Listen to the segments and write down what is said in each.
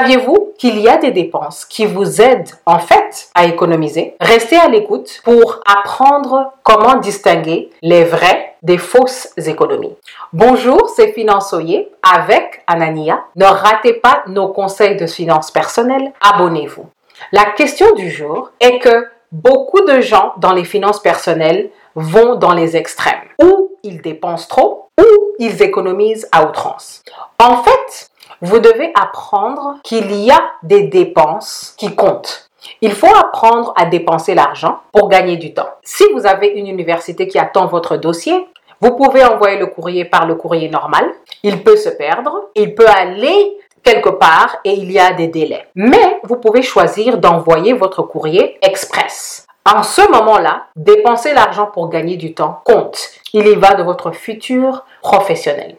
Saviez-vous qu'il y a des dépenses qui vous aident en fait à économiser? Restez à l'écoute pour apprendre comment distinguer les vraies des fausses économies. Bonjour, c'est Finançoyer avec Anania. Ne ratez pas nos conseils de finances personnelles. Abonnez-vous. La question du jour est que beaucoup de gens dans les finances personnelles vont dans les extrêmes. Ou ils dépensent trop, ou ils économisent à outrance. En fait, vous devez apprendre qu'il y a des dépenses qui comptent. Il faut apprendre à dépenser l'argent pour gagner du temps. Si vous avez une université qui attend votre dossier, vous pouvez envoyer le courrier par le courrier normal. Il peut se perdre, il peut aller quelque part et il y a des délais. Mais vous pouvez choisir d'envoyer votre courrier express. En ce moment-là, dépenser l'argent pour gagner du temps compte. Il y va de votre futur professionnel.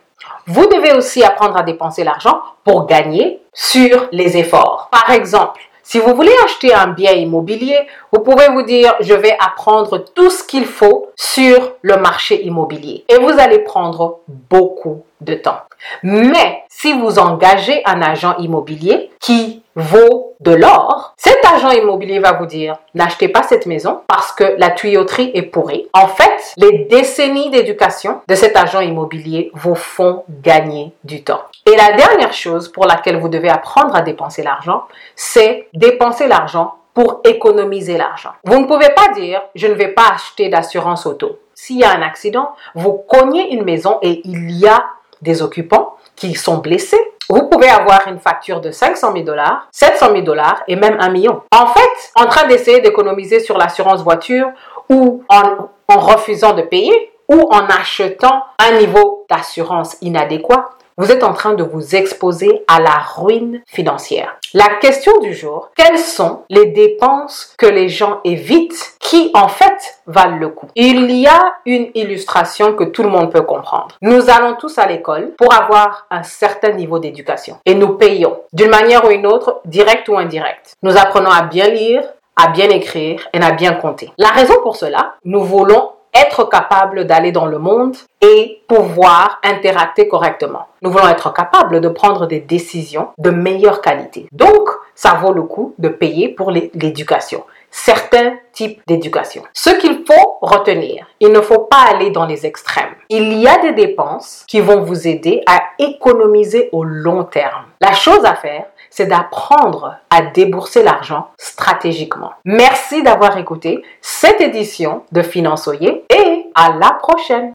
Vous devez aussi apprendre à dépenser l'argent pour gagner sur les efforts. Par exemple, si vous voulez acheter un bien immobilier, vous pouvez vous dire, je vais apprendre tout ce qu'il faut sur le marché immobilier. Et vous allez prendre beaucoup de temps. Mais si vous engagez un agent immobilier qui vaut de l'or, cet agent immobilier va vous dire n'achetez pas cette maison parce que la tuyauterie est pourrie. En fait, les décennies d'éducation de cet agent immobilier vous font gagner du temps. Et la dernière chose pour laquelle vous devez apprendre à dépenser l'argent, c'est dépenser l'argent pour économiser l'argent. Vous ne pouvez pas dire je ne vais pas acheter d'assurance auto. S'il y a un accident, vous cognez une maison et il y a des occupants qui sont blessés, vous pouvez avoir une facture de 500 000 dollars, 700 000 dollars et même un million. En fait, en train d'essayer d'économiser sur l'assurance voiture ou en, en refusant de payer ou en achetant un niveau d'assurance inadéquat, vous êtes en train de vous exposer à la ruine financière. La question du jour, quelles sont les dépenses que les gens évitent qui en fait valent le coup? Il y a une illustration que tout le monde peut comprendre. Nous allons tous à l'école pour avoir un certain niveau d'éducation et nous payons d'une manière ou une autre, directe ou indirecte. Nous apprenons à bien lire, à bien écrire et à bien compter. La raison pour cela, nous voulons être capable d'aller dans le monde et pouvoir interacter correctement. Nous voulons être capables de prendre des décisions de meilleure qualité. Donc, ça vaut le coup de payer pour l'éducation certains types d'éducation. Ce qu'il faut retenir, il ne faut pas aller dans les extrêmes. Il y a des dépenses qui vont vous aider à économiser au long terme. La chose à faire, c'est d'apprendre à débourser l'argent stratégiquement. Merci d'avoir écouté cette édition de Finançoyer et à la prochaine.